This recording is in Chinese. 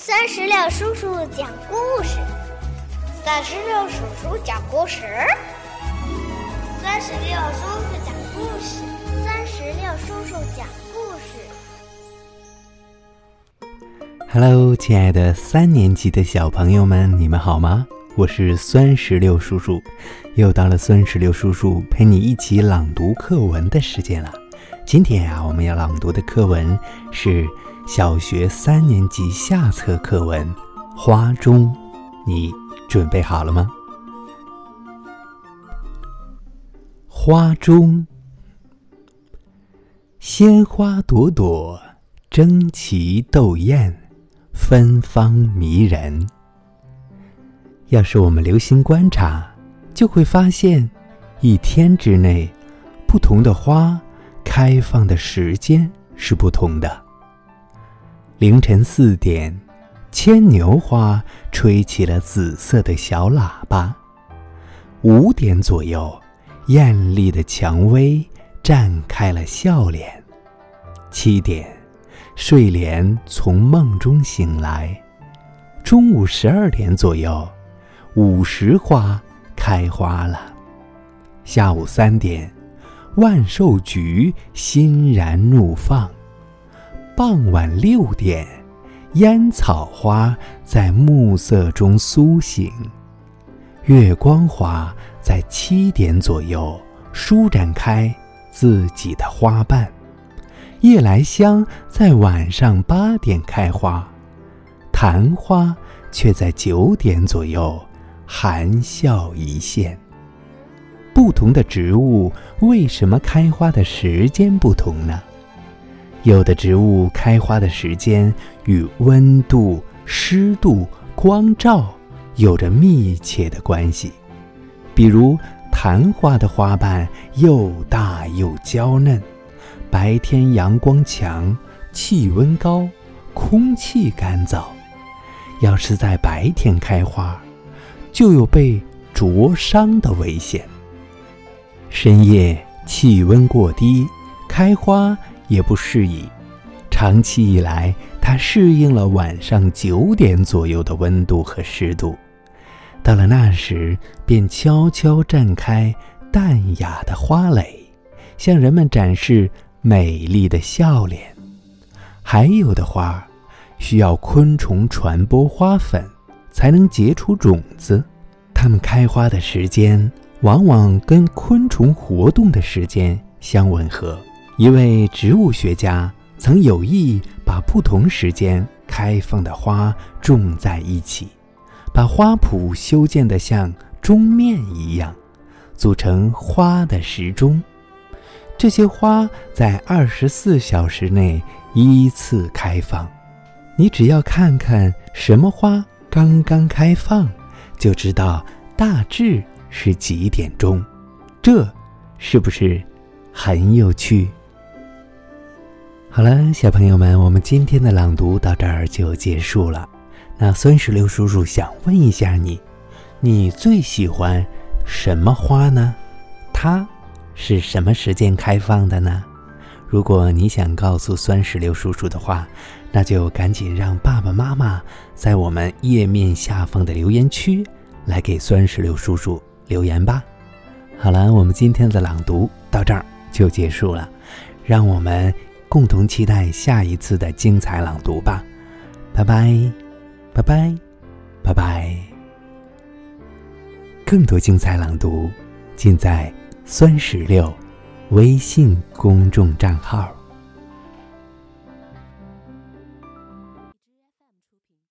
三十六叔叔讲故事，三十六叔叔讲故事，三十六叔叔讲故事，三十六叔叔讲故事。Hello，亲爱的三年级的小朋友们，你们好吗？我是酸石榴叔叔，又到了酸石榴叔叔陪你一起朗读课文的时间了。今天啊，我们要朗读的课文是。小学三年级下册课文《花中》，你准备好了吗？花中，鲜花朵朵，争奇斗艳，芬芳迷人。要是我们留心观察，就会发现，一天之内，不同的花开放的时间是不同的。凌晨四点，牵牛花吹起了紫色的小喇叭。五点左右，艳丽的蔷薇绽开了笑脸。七点，睡莲从梦中醒来。中午十二点左右，午时花开花了。下午三点，万寿菊欣然怒放。傍晚六点，烟草花在暮色中苏醒；月光花在七点左右舒展开自己的花瓣；夜来香在晚上八点开花，昙花却在九点左右含笑一现。不同的植物为什么开花的时间不同呢？有的植物开花的时间与温度、湿度、光照有着密切的关系。比如，昙花的花瓣又大又娇嫩，白天阳光强，气温高，空气干燥。要是在白天开花，就有被灼伤的危险。深夜气温过低，开花。也不适宜。长期以来，它适应了晚上九点左右的温度和湿度。到了那时，便悄悄绽开淡雅的花蕾，向人们展示美丽的笑脸。还有的花，需要昆虫传播花粉，才能结出种子。它们开花的时间，往往跟昆虫活动的时间相吻合。一位植物学家曾有意把不同时间开放的花种在一起，把花圃修建得像钟面一样，组成花的时钟。这些花在二十四小时内依次开放。你只要看看什么花刚刚开放，就知道大致是几点钟。这是不是很有趣？好了，小朋友们，我们今天的朗读到这儿就结束了。那酸石榴叔叔想问一下你，你最喜欢什么花呢？它是什么时间开放的呢？如果你想告诉酸石榴叔叔的话，那就赶紧让爸爸妈妈在我们页面下方的留言区来给酸石榴叔叔留言吧。好了，我们今天的朗读到这儿就结束了，让我们。共同期待下一次的精彩朗读吧，拜拜，拜拜，拜拜。更多精彩朗读尽在酸石榴微信公众账号。